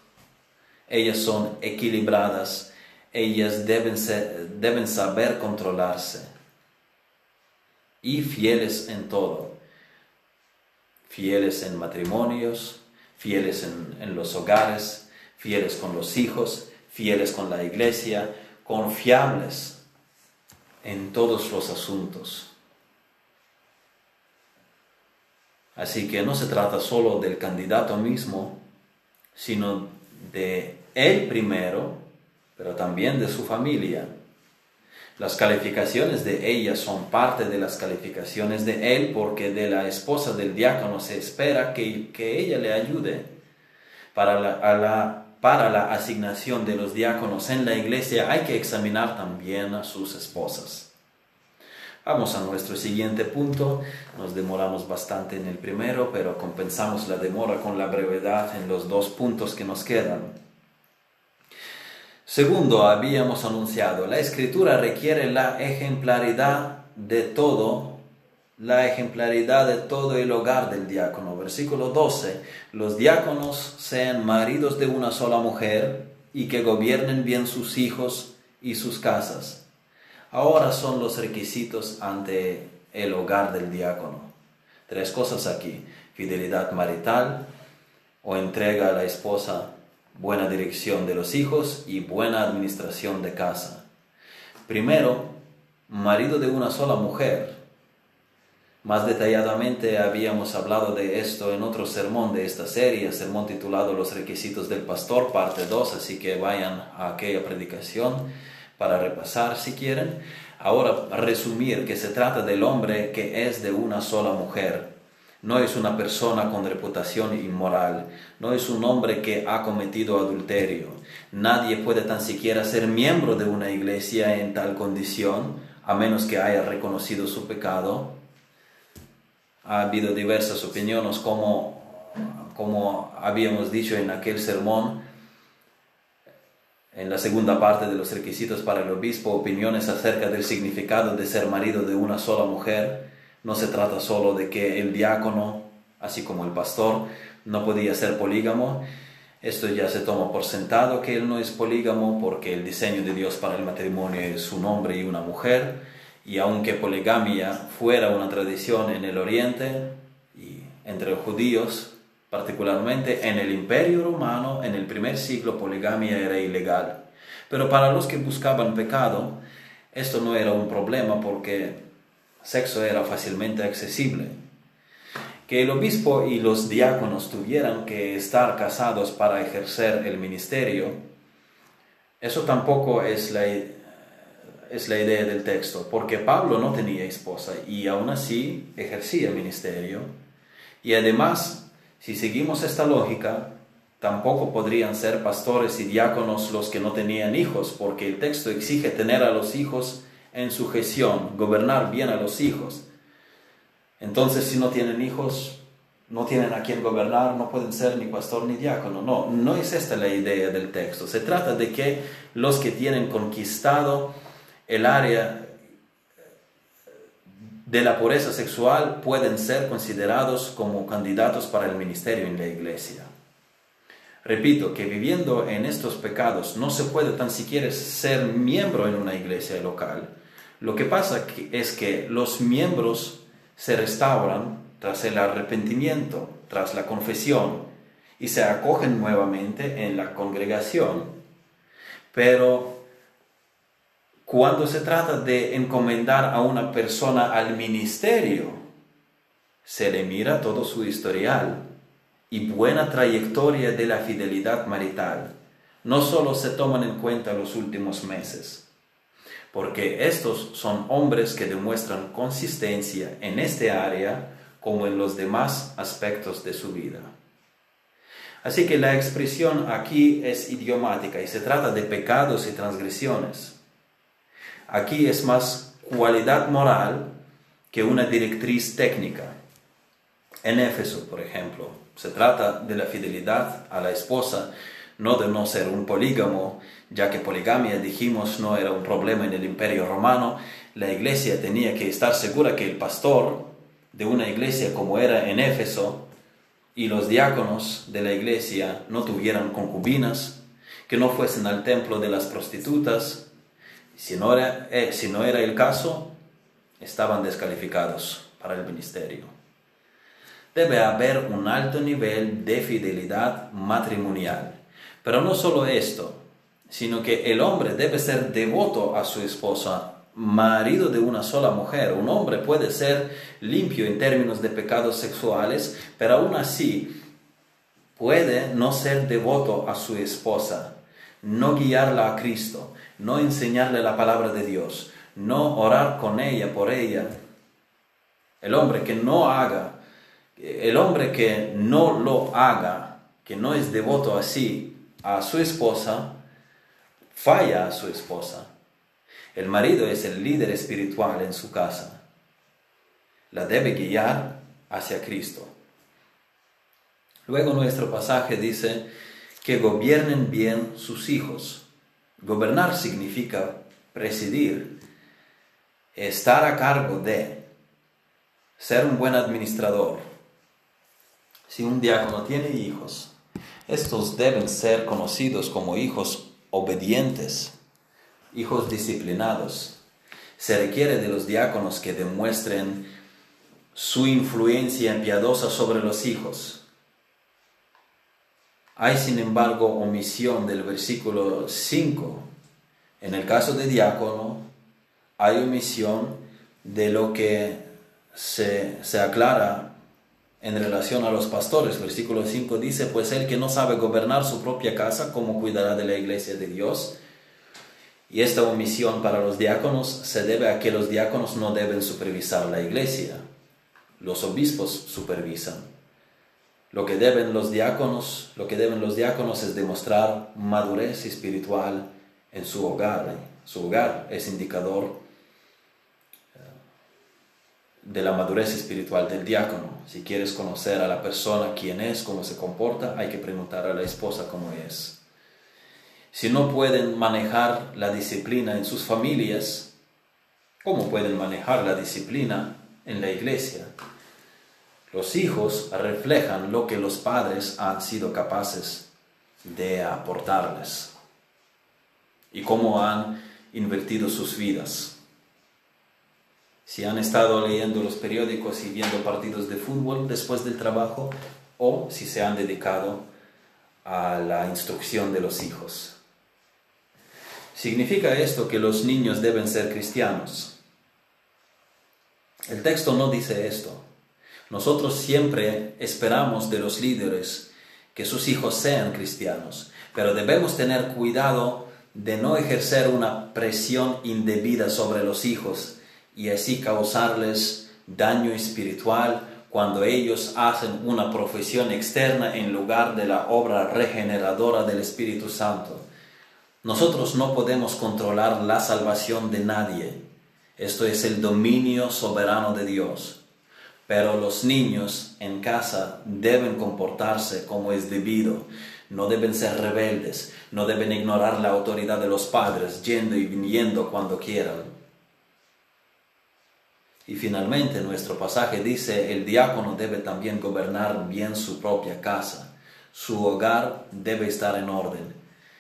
ellas son equilibradas, ellas deben, deben saber controlarse. Y fieles en todo, fieles en matrimonios, fieles en, en los hogares, fieles con los hijos, fieles con la iglesia, confiables en todos los asuntos. Así que no se trata solo del candidato mismo, sino de él primero, pero también de su familia. Las calificaciones de ella son parte de las calificaciones de él porque de la esposa del diácono se espera que, ella le ayude para la, para la asignación de los diáconos en la iglesia hay que examinar también a sus esposas. Vamos a nuestro siguiente punto. Nos demoramos bastante en el primero, pero compensamos la demora con la brevedad en los dos puntos que nos quedan. Segundo, habíamos anunciado, la escritura requiere la ejemplaridad de todo, la ejemplaridad de todo el hogar del diácono. Versículo 12, los diáconos sean maridos de una sola mujer y que gobiernen bien sus hijos y sus casas Ahora son los requisitos ante el hogar del diácono. Tres cosas aquí. Fidelidad marital o entrega a la esposa, buena dirección de los hijos y buena administración de casa. Primero, marido de una sola mujer. Más detalladamente habíamos hablado de esto en otro sermón de esta serie, sermón titulado Los requisitos del pastor, parte 2, así que vayan a aquella predicación para repasar si quieren. Ahora resumir que se trata del hombre que es de una sola mujer. No es una persona con reputación inmoral, no es un hombre que ha cometido adulterio. Nadie puede tan siquiera ser miembro de una iglesia en tal condición, a menos que haya reconocido su pecado. Ha habido diversas opiniones, como, como habíamos dicho en aquel sermón, en la segunda parte de los requisitos para el obispo, opiniones acerca del significado de ser marido de una sola mujer. No se trata solo de que el diácono, así como el pastor, no podía ser polígamo. Esto ya se toma por sentado que él no es polígamo porque el diseño de Dios para el matrimonio es un hombre y una mujer. Y aunque poligamia fuera una tradición en el Oriente y entre los judíos, particularmente en el Imperio Romano, en el primer siglo poligamia era ilegal. Pero para los que buscaban pecado, esto no era un problema porque sexo era fácilmente accesible. Que el obispo y los diáconos tuvieran que estar casados para ejercer el ministerio, eso tampoco es la, es la idea del texto, porque Pablo no tenía esposa y aún así ejercía ministerio. Y además, si seguimos esta lógica, tampoco podrían ser pastores y diáconos los que no tenían hijos, porque el texto exige tener a los hijos en su gestión, gobernar bien a los hijos. Entonces, si no tienen hijos, no tienen a quien gobernar, no pueden ser ni pastor ni diácono. No, no es esta la idea del texto. Se trata de que los que tienen conquistado el área de la pureza sexual pueden ser considerados como candidatos para el ministerio en la iglesia. Repito que viviendo en estos pecados no se puede tan siquiera ser miembro en una iglesia local. Lo que pasa es que los miembros se restauran tras el arrepentimiento, tras la confesión, y se acogen nuevamente en la congregación. Pero cuando se trata de encomendar a una persona al ministerio, se le mira todo su historial y buena trayectoria de la fidelidad marital. No solo se toman en cuenta los últimos meses, porque estos son hombres que demuestran consistencia en este área como en los demás aspectos de su vida. Así que la expresión aquí es idiomática y se trata de pecados y transgresiones. Aquí es más cualidad moral que una directriz técnica. En Éfeso, por ejemplo, se trata de la fidelidad a la esposa, no de no ser un polígamo, ya que poligamia, dijimos, no era un problema en el imperio romano. La iglesia tenía que estar segura que el pastor de una iglesia como era en Éfeso y los diáconos de la iglesia no tuvieran concubinas, que no fuesen al templo de las prostitutas. Si no era, eh, si no era el caso, estaban descalificados para el ministerio debe haber un alto nivel de fidelidad matrimonial. Pero no solo esto, sino que el hombre debe ser devoto a su esposa, marido de una sola mujer. Un hombre puede ser limpio en términos de pecados sexuales, pero aún así puede no ser devoto a su esposa, no guiarla a Cristo, no enseñarle la palabra de Dios, no orar con ella por ella. El hombre que no haga el hombre que no lo haga, que no es devoto así a su esposa, falla a su esposa. El marido es el líder espiritual en su casa. La debe guiar hacia Cristo. Luego nuestro pasaje dice que gobiernen bien sus hijos. Gobernar significa presidir, estar a cargo de, ser un buen administrador, si un diácono tiene hijos, estos deben ser conocidos como hijos obedientes, hijos disciplinados. Se requiere de los diáconos que demuestren su influencia piadosa sobre los hijos. Hay sin embargo omisión del versículo 5. En el caso de diácono hay omisión de lo que se, se aclara en relación a los pastores. Versículo 5 dice, pues el que no sabe gobernar su propia casa, ¿cómo cuidará de la iglesia de Dios? Y esta omisión para los diáconos se debe a que los diáconos no deben supervisar la iglesia. Los obispos supervisan. Lo que deben los diáconos, lo que deben los diáconos es demostrar madurez espiritual en su hogar. Su hogar es indicador de la madurez espiritual del diácono. Si quieres conocer a la persona quién es, cómo se comporta, hay que preguntar a la esposa cómo es. Si no pueden manejar la disciplina en sus familias, ¿cómo pueden manejar la disciplina en la iglesia? Los hijos reflejan lo que los padres han sido capaces de aportarles y cómo han invertido sus vidas. Si han estado leyendo los periódicos y viendo partidos de fútbol después del trabajo o si se han dedicado a la instrucción de los hijos. ¿Significa esto que los niños deben ser cristianos? El texto no dice esto. Nosotros siempre esperamos de los líderes que sus hijos sean cristianos, pero debemos tener cuidado de no ejercer una presión indebida sobre los hijos y así causarles daño espiritual cuando ellos hacen una profesión externa en lugar de la obra regeneradora del Espíritu Santo. Nosotros no podemos controlar la salvación de nadie. Esto es el dominio soberano de Dios. Pero los niños en casa deben comportarse como es debido. No deben ser rebeldes, no deben ignorar la autoridad de los padres, yendo y viniendo cuando quieran. Y finalmente nuestro pasaje dice, el diácono debe también gobernar bien su propia casa. Su hogar debe estar en orden.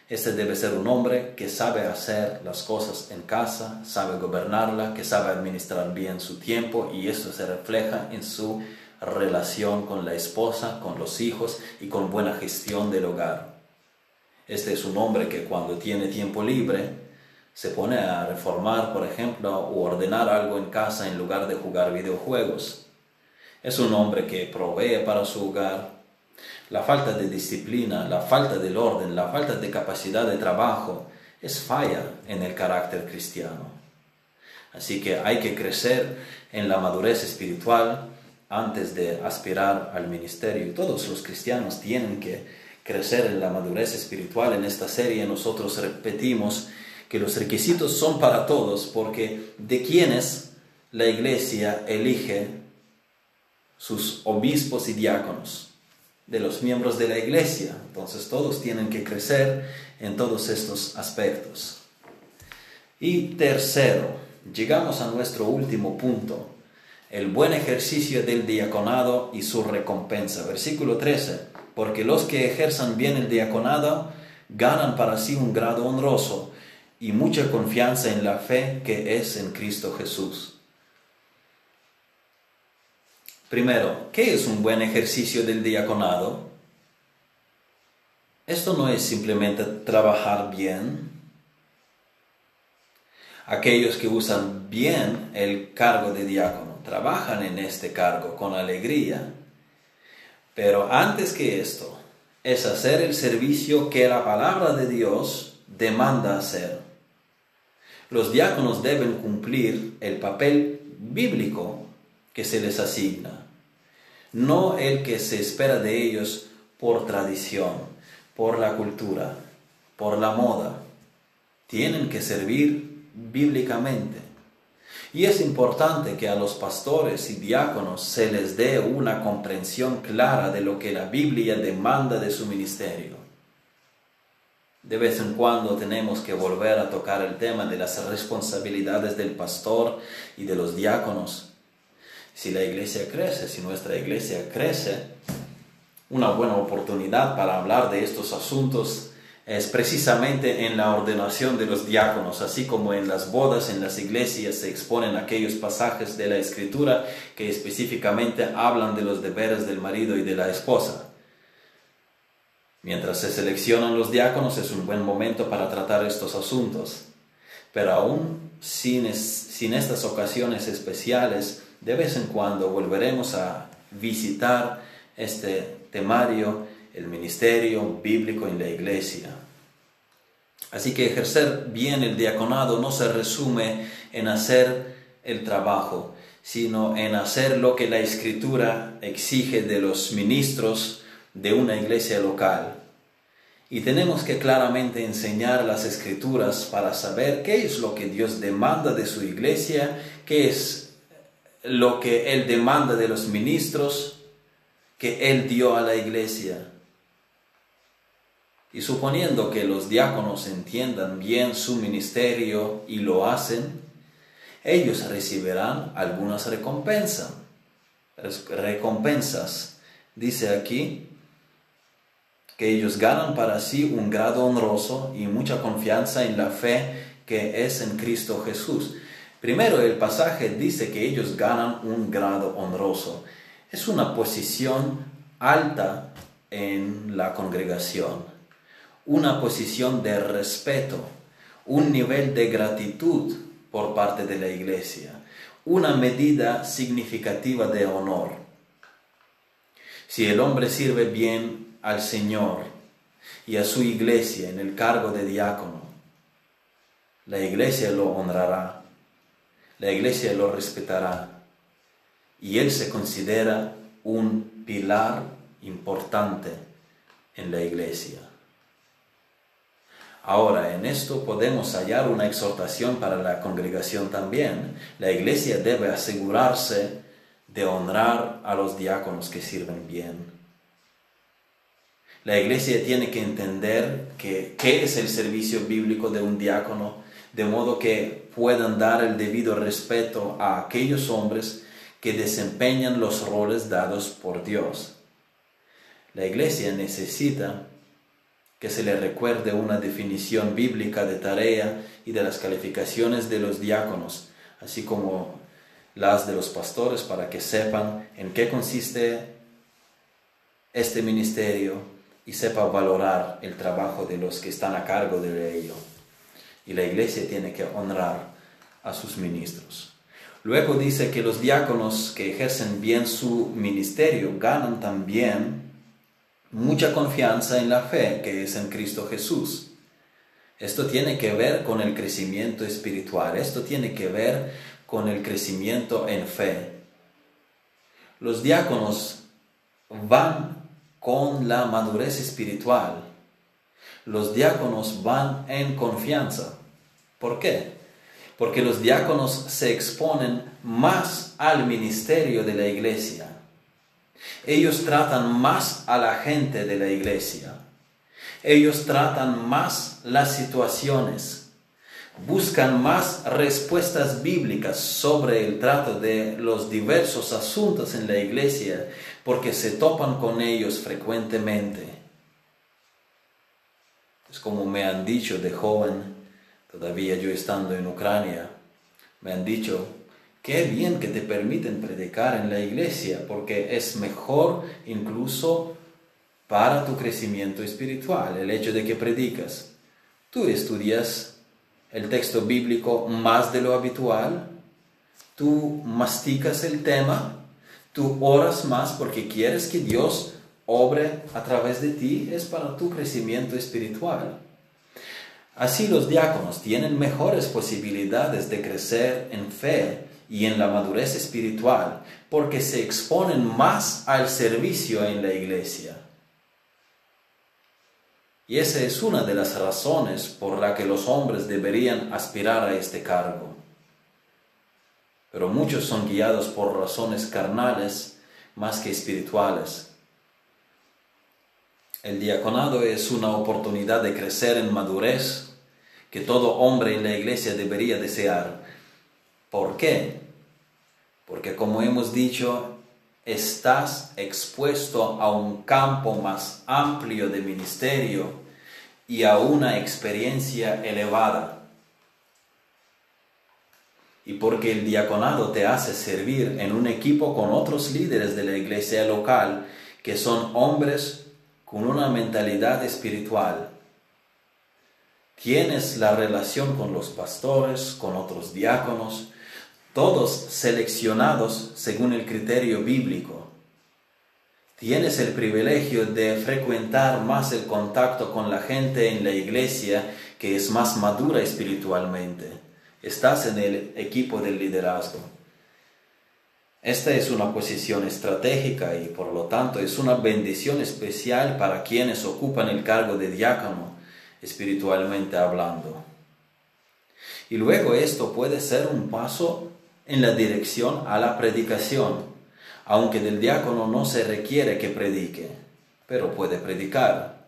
Este debe ser un hombre que sabe hacer las cosas en casa, sabe gobernarla, que sabe administrar bien su tiempo y esto se refleja en su relación con la esposa, con los hijos y con buena gestión del hogar. Este es un hombre que cuando tiene tiempo libre se pone a reformar, por ejemplo, o ordenar algo en casa en lugar de jugar videojuegos. Es un hombre que provee para su hogar, la falta de disciplina, la falta del orden, la falta de capacidad de trabajo es falla en el carácter cristiano. Así que hay que crecer en la madurez espiritual antes de aspirar al ministerio. Todos los cristianos tienen que crecer en la madurez espiritual. En esta serie nosotros repetimos que los requisitos son para todos porque de quienes la iglesia elige sus obispos y diáconos de los miembros de la iglesia. Entonces todos tienen que crecer en todos estos aspectos. Y tercero, llegamos a nuestro último punto, el buen ejercicio del diaconado y su recompensa. Versículo 13, porque los que ejerzan bien el diaconado ganan para sí un grado honroso y mucha confianza en la fe que es en Cristo Jesús. Primero, ¿qué es un buen ejercicio del diaconado? Esto no es simplemente trabajar bien. Aquellos que usan bien el cargo de diácono trabajan en este cargo con alegría. Pero antes que esto, es hacer el servicio que la palabra de Dios demanda hacer. Los diáconos deben cumplir el papel bíblico que se les asigna no el que se espera de ellos por tradición, por la cultura, por la moda. Tienen que servir bíblicamente. Y es importante que a los pastores y diáconos se les dé una comprensión clara de lo que la Biblia demanda de su ministerio. De vez en cuando tenemos que volver a tocar el tema de las responsabilidades del pastor y de los diáconos si la iglesia crece, si nuestra iglesia crece, una buena oportunidad para hablar de estos asuntos es precisamente en la ordenación de los diáconos, así como en las bodas, en las iglesias se exponen aquellos pasajes de la escritura que específicamente hablan de los deberes del marido y de la esposa. Mientras se seleccionan los diáconos es un buen momento para tratar estos asuntos, pero aún sin, sin estas ocasiones especiales, de vez en cuando volveremos a visitar este temario, el ministerio bíblico en la iglesia. Así que ejercer bien el diaconado no se resume en hacer el trabajo, sino en hacer lo que la escritura exige de los ministros de una iglesia local. Y tenemos que claramente enseñar las escrituras para saber qué es lo que Dios demanda de su iglesia, qué es lo que Él demanda de los ministros que Él dio a la iglesia. Y suponiendo que los diáconos entiendan bien su ministerio y lo hacen, ellos recibirán algunas recompensas. Recompensas. Dice aquí, que ellos ganan para sí un grado honroso y mucha confianza en la fe que es en Cristo Jesús. Primero, el pasaje dice que ellos ganan un grado honroso. Es una posición alta en la congregación, una posición de respeto, un nivel de gratitud por parte de la iglesia, una medida significativa de honor. Si el hombre sirve bien al Señor y a su iglesia en el cargo de diácono, la iglesia lo honrará, la iglesia lo respetará y él se considera un pilar importante en la iglesia. Ahora, en esto podemos hallar una exhortación para la congregación también. La iglesia debe asegurarse de honrar a los diáconos que sirven bien. La iglesia tiene que entender qué es el servicio bíblico de un diácono, de modo que puedan dar el debido respeto a aquellos hombres que desempeñan los roles dados por Dios. La iglesia necesita que se le recuerde una definición bíblica de tarea y de las calificaciones de los diáconos, así como las de los pastores, para que sepan en qué consiste este ministerio y sepa valorar el trabajo de los que están a cargo de ello. Y la iglesia tiene que honrar a sus ministros. Luego dice que los diáconos que ejercen bien su ministerio ganan también mucha confianza en la fe que es en Cristo Jesús. Esto tiene que ver con el crecimiento espiritual, esto tiene que ver con el crecimiento en fe. Los diáconos van con la madurez espiritual. Los diáconos van en confianza. ¿Por qué? Porque los diáconos se exponen más al ministerio de la iglesia ellos tratan más a la gente de la iglesia. Ellos tratan más las situaciones. Buscan más respuestas bíblicas sobre el trato de los diversos asuntos en la iglesia porque se topan con ellos frecuentemente. Es como me han dicho de joven, todavía yo estando en Ucrania, me han dicho, Qué bien que te permiten predicar en la iglesia, porque es mejor incluso para tu crecimiento espiritual el hecho de que predicas. Tú estudias el texto bíblico más de lo habitual, tú masticas el tema, tú oras más porque quieres que Dios obre a través de ti, es para tu crecimiento espiritual. Así los diáconos tienen mejores posibilidades de crecer en fe y en la madurez espiritual porque se exponen más al servicio en la iglesia. Y esa es una de las razones por la que los hombres deberían aspirar a este cargo. Pero muchos son guiados por razones carnales más que espirituales. El diaconado es una oportunidad de crecer en madurez que todo hombre en la iglesia debería desear ¿Por qué? Porque como hemos dicho, estás expuesto a un campo más amplio de ministerio y a una experiencia elevada. Y porque el diaconado te hace servir en un equipo con otros líderes de la iglesia local que son hombres con una mentalidad espiritual. Tienes la relación con los pastores, con otros diáconos, todos seleccionados según el criterio bíblico. Tienes el privilegio de frecuentar más el contacto con la gente en la iglesia que es más madura espiritualmente. Estás en el equipo del liderazgo. Esta es una posición estratégica y por lo tanto es una bendición especial para quienes ocupan el cargo de diácono, espiritualmente hablando. Y luego esto puede ser un paso en la dirección a la predicación, aunque del diácono no se requiere que predique, pero puede predicar.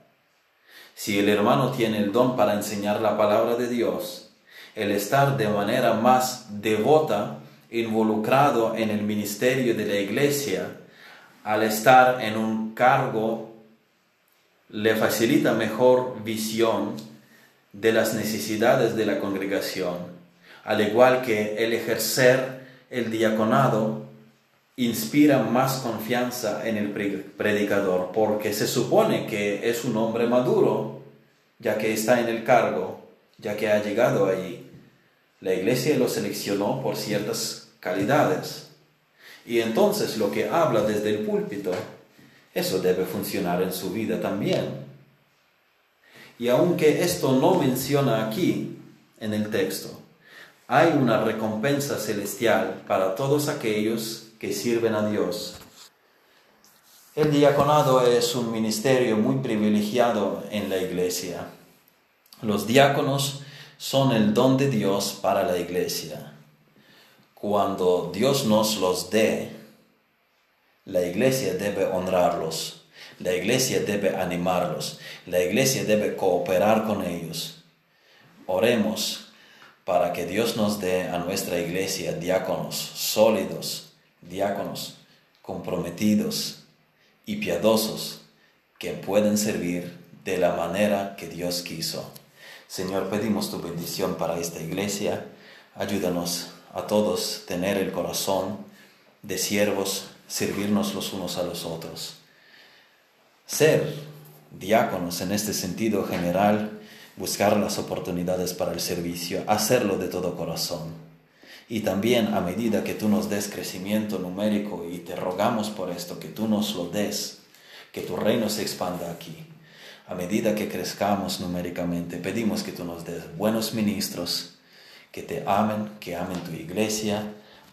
Si el hermano tiene el don para enseñar la palabra de Dios, el estar de manera más devota involucrado en el ministerio de la iglesia, al estar en un cargo le facilita mejor visión de las necesidades de la congregación, al igual que el ejercer el diaconado inspira más confianza en el predicador, porque se supone que es un hombre maduro, ya que está en el cargo, ya que ha llegado allí. La iglesia lo seleccionó por ciertas calidades. Y entonces lo que habla desde el púlpito, eso debe funcionar en su vida también. Y aunque esto no menciona aquí en el texto, hay una recompensa celestial para todos aquellos que sirven a Dios. El diaconado es un ministerio muy privilegiado en la iglesia. Los diáconos son el don de Dios para la iglesia. Cuando Dios nos los dé, la iglesia debe honrarlos, la iglesia debe animarlos, la iglesia debe cooperar con ellos. Oremos para que Dios nos dé a nuestra iglesia diáconos sólidos, diáconos comprometidos y piadosos que pueden servir de la manera que Dios quiso. Señor, pedimos tu bendición para esta iglesia. Ayúdanos a todos tener el corazón de siervos, servirnos los unos a los otros. Ser diáconos en este sentido general, buscar las oportunidades para el servicio, hacerlo de todo corazón. Y también a medida que tú nos des crecimiento numérico y te rogamos por esto, que tú nos lo des, que tu reino se expanda aquí. A medida que crezcamos numéricamente, pedimos que tú nos des buenos ministros, que te amen, que amen tu iglesia,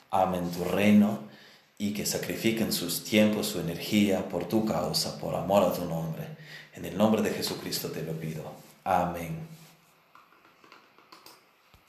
amen tu reino y que sacrifiquen sus tiempos, su energía por tu causa, por amor a tu nombre. En el nombre de Jesucristo te lo pido. Amén.